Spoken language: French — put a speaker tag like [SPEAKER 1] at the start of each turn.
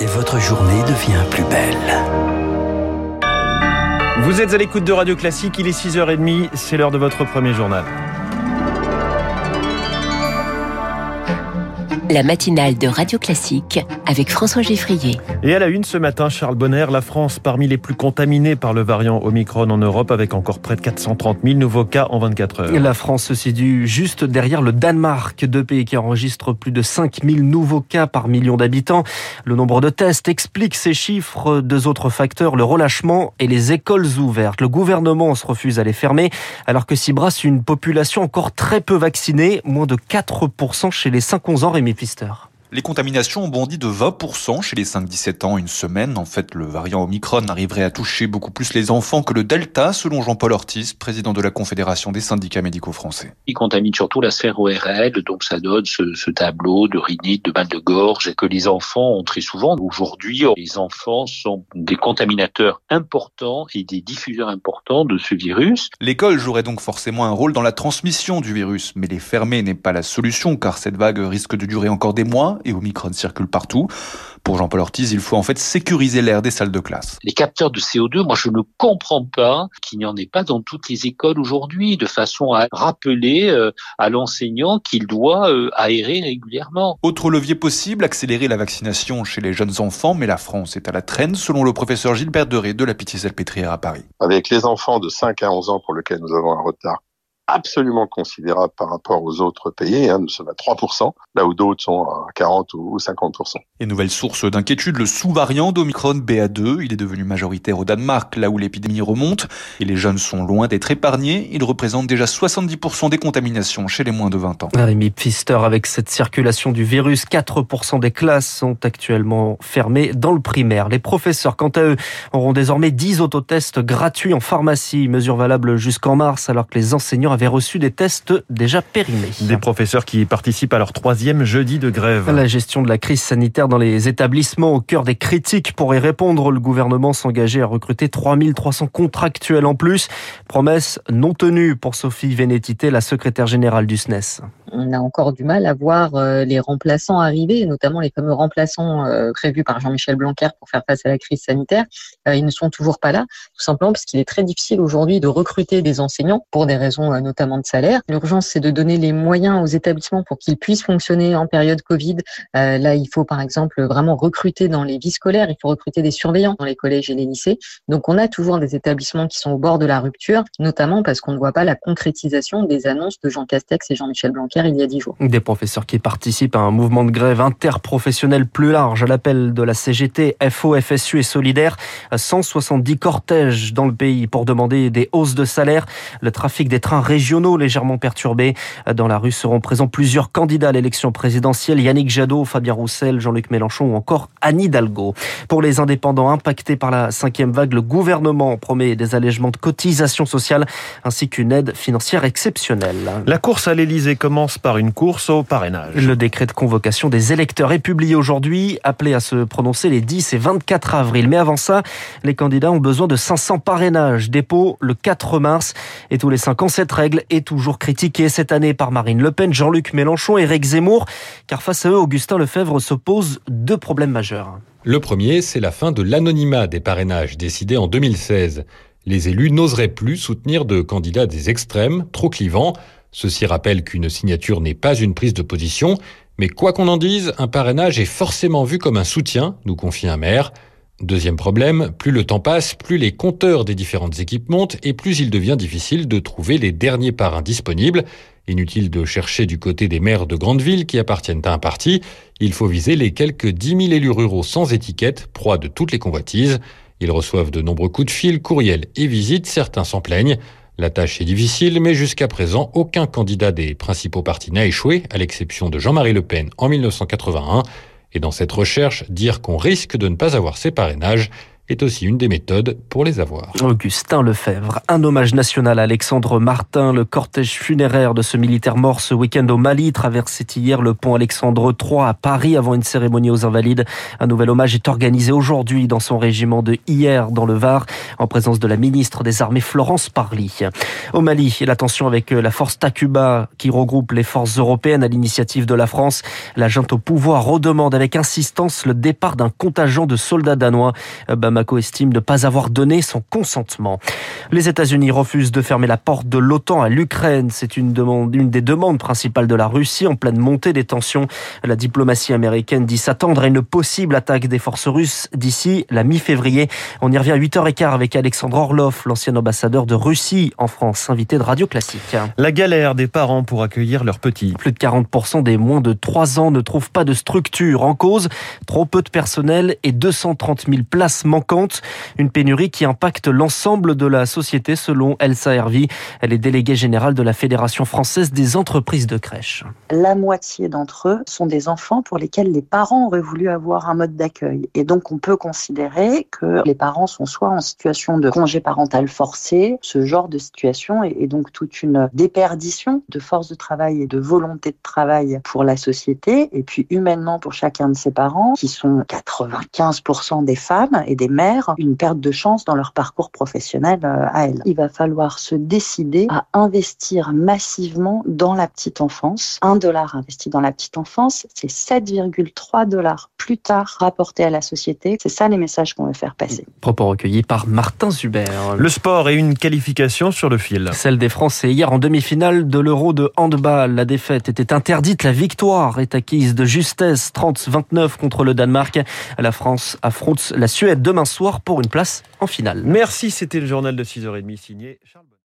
[SPEAKER 1] et votre journée devient plus belle.
[SPEAKER 2] Vous êtes à l'écoute de Radio Classique, il est 6h30, c'est l'heure de votre premier journal.
[SPEAKER 3] La matinale de Radio Classique avec François Geffrier.
[SPEAKER 2] Et à la une ce matin, Charles Bonner, la France parmi les plus contaminés par le variant Omicron en Europe avec encore près de 430 000 nouveaux cas en 24 heures.
[SPEAKER 4] La France se situe juste derrière le Danemark, deux pays qui enregistrent plus de 5 000 nouveaux cas par million d'habitants. Le nombre de tests explique ces chiffres. Deux autres facteurs, le relâchement et les écoles ouvertes. Le gouvernement se refuse à les fermer alors que s'y brasse une population encore très peu vaccinée, moins de 4% chez les 5-11 ans, Rémi Pfister.
[SPEAKER 5] Les contaminations ont bondi de 20% chez les 5-17 ans une semaine. En fait, le variant Omicron arriverait à toucher beaucoup plus les enfants que le Delta, selon Jean-Paul Ortiz, président de la Confédération des syndicats médicaux français.
[SPEAKER 6] Il contamine surtout la sphère ORL, donc ça donne ce, ce tableau de rhinite, de mal de gorge, et que les enfants ont très souvent. Aujourd'hui, les enfants sont des contaminateurs importants et des diffuseurs importants de ce virus.
[SPEAKER 5] L'école jouerait donc forcément un rôle dans la transmission du virus, mais les fermer n'est pas la solution, car cette vague risque de durer encore des mois et Omicron circule partout. Pour Jean-Paul Ortiz, il faut en fait sécuriser l'air des salles de classe.
[SPEAKER 6] Les capteurs de CO2, moi je ne comprends pas qu'il n'y en ait pas dans toutes les écoles aujourd'hui, de façon à rappeler euh, à l'enseignant qu'il doit euh, aérer régulièrement.
[SPEAKER 5] Autre levier possible, accélérer la vaccination chez les jeunes enfants, mais la France est à la traîne, selon le professeur Gilbert Deré de la Pitié-Salpêtrière à Paris.
[SPEAKER 7] Avec les enfants de 5 à 11 ans pour lesquels nous avons un retard absolument considérable par rapport aux autres pays. Hein. Nous sommes à 3%, là où d'autres sont à 40 ou 50%.
[SPEAKER 5] Et nouvelle source d'inquiétude, le sous-variant d'Omicron BA2. Il est devenu majoritaire au Danemark, là où l'épidémie remonte. Et les jeunes sont loin d'être épargnés. Il représente déjà 70% des contaminations chez les moins de 20 ans.
[SPEAKER 4] Rémi Pfister, avec cette circulation du virus, 4% des classes sont actuellement fermées dans le primaire. Les professeurs, quant à eux, auront désormais 10 autotests gratuits en pharmacie, mesure valable jusqu'en mars, alors que les enseignants avaient reçu des tests déjà périmés.
[SPEAKER 2] Des professeurs qui participent à leur troisième jeudi de grève.
[SPEAKER 4] La gestion de la crise sanitaire dans les établissements au cœur des critiques. Pour y répondre, le gouvernement s'engageait à recruter 3300 contractuels en plus. Promesse non tenue pour Sophie Vénétité, la secrétaire générale du SNES
[SPEAKER 8] on a encore du mal à voir euh, les remplaçants arriver, notamment les fameux remplaçants euh, prévus par Jean-Michel Blanquer pour faire face à la crise sanitaire. Euh, ils ne sont toujours pas là, tout simplement parce qu'il est très difficile aujourd'hui de recruter des enseignants pour des raisons notamment de salaire. L'urgence, c'est de donner les moyens aux établissements pour qu'ils puissent fonctionner en période Covid. là, il faut par exemple vraiment recruter dans les vies scolaires, il faut recruter des surveillants dans les collèges et les lycées. Donc on a toujours des établissements qui sont au bord de la rupture, notamment parce qu'on ne voit pas la concrétisation des annonces de Jean Castex et Jean-Michel Blanquer il y a dix jours.
[SPEAKER 4] Des professeurs qui participent à un mouvement de grève interprofessionnel plus large à l'appel de la CGT, FO, FSU et Solidaire. 170 cortèges dans le pays pour demander des hausses de salaire. Le trafic des trains régionaux légèrement perturbé. Dans la rue seront présents plusieurs candidats à l'élection présidentielle. Yannick Jadot, Fabien Roussel, Jean-Luc Mélenchon ou encore Anne Hidalgo. Pour les indépendants impactés par la cinquième vague, le gouvernement promet des allègements de cotisations sociales ainsi qu'une aide financière exceptionnelle.
[SPEAKER 2] La course à l'Elysée commence par une course au parrainage.
[SPEAKER 4] Le décret de convocation des électeurs est publié aujourd'hui, appelé à se prononcer les 10 et 24 avril. Mais avant ça, les candidats ont besoin de 500 parrainages. Dépôt le 4 mars. Et tous les 5 ans, cette règle est toujours critiquée cette année par Marine Le Pen, Jean-Luc Mélenchon et Éric Zemmour. Car face à eux, Augustin Lefebvre se pose deux problèmes majeurs.
[SPEAKER 9] Le premier, c'est la fin de l'anonymat des parrainages décidé en 2016. Les élus n'oseraient plus soutenir de candidats des extrêmes, trop clivants. Ceci rappelle qu'une signature n'est pas une prise de position, mais quoi qu'on en dise, un parrainage est forcément vu comme un soutien, nous confie un maire. Deuxième problème, plus le temps passe, plus les compteurs des différentes équipes montent et plus il devient difficile de trouver les derniers parrains disponibles. Inutile de chercher du côté des maires de grandes villes qui appartiennent à un parti, il faut viser les quelques 10 000 élus ruraux sans étiquette, proie de toutes les convoitises. Ils reçoivent de nombreux coups de fil, courriels et visites, certains s'en plaignent. La tâche est difficile, mais jusqu'à présent, aucun candidat des principaux partis n'a échoué, à l'exception de Jean-Marie Le Pen en 1981. Et dans cette recherche, dire qu'on risque de ne pas avoir ses parrainages est aussi une des méthodes pour les avoir.
[SPEAKER 4] Augustin Lefebvre, un hommage national à Alexandre Martin. Le cortège funéraire de ce militaire mort ce week-end au Mali traversait hier le pont Alexandre III à Paris avant une cérémonie aux Invalides. Un nouvel hommage est organisé aujourd'hui dans son régiment de hier dans le Var en présence de la ministre des Armées Florence Parly. Au Mali, la tension avec la force Takuba qui regroupe les forces européennes à l'initiative de la France. La junte au pouvoir redemande avec insistance le départ d'un contingent de soldats danois. Bamako estime ne pas avoir donné son consentement. Les États-Unis refusent de fermer la porte de l'OTAN à l'Ukraine. C'est une demande, une des demandes principales de la Russie en pleine montée des tensions. La diplomatie américaine dit s'attendre à une possible attaque des forces russes d'ici la mi-février. On y revient à 8h15 avec Alexandre Orlov, l'ancien ambassadeur de Russie en France, invité de Radio Classique.
[SPEAKER 2] La galère des parents pour accueillir leurs petits.
[SPEAKER 4] Plus de 40% des moins de 3 ans ne trouvent pas de structure. En cause, trop peu de personnel et 230 000 places manquantes. Une pénurie qui impacte l'ensemble de la société selon Elsa Hervy. Elle est déléguée générale de la Fédération française des entreprises de crèche.
[SPEAKER 10] La moitié d'entre eux sont des enfants pour lesquels les parents auraient voulu avoir un mode d'accueil. Et donc on peut considérer que les parents sont soit en situation de congé parental forcé, ce genre de situation est donc toute une déperdition de force de travail et de volonté de travail pour la société et puis humainement pour chacun de ses parents qui sont 95% des femmes et des mères, une perte de chance dans leur parcours professionnel euh, à elles. Il va falloir se décider à investir massivement dans la petite enfance. Un dollar investi dans la petite enfance, c'est 7,3 dollars plus tard rapportés à la société. C'est ça les messages qu'on veut faire passer.
[SPEAKER 4] Propos recueillis par Martin Zuber.
[SPEAKER 2] Le sport et une qualification sur le fil.
[SPEAKER 4] Celle des Français hier en demi-finale de l'Euro de handball. La défaite était interdite, la victoire est acquise de justesse 30-29 contre le Danemark. La France affronte la Suède demain soir pour une place en finale.
[SPEAKER 2] Merci, c'était le journal de 6h30 signé Charles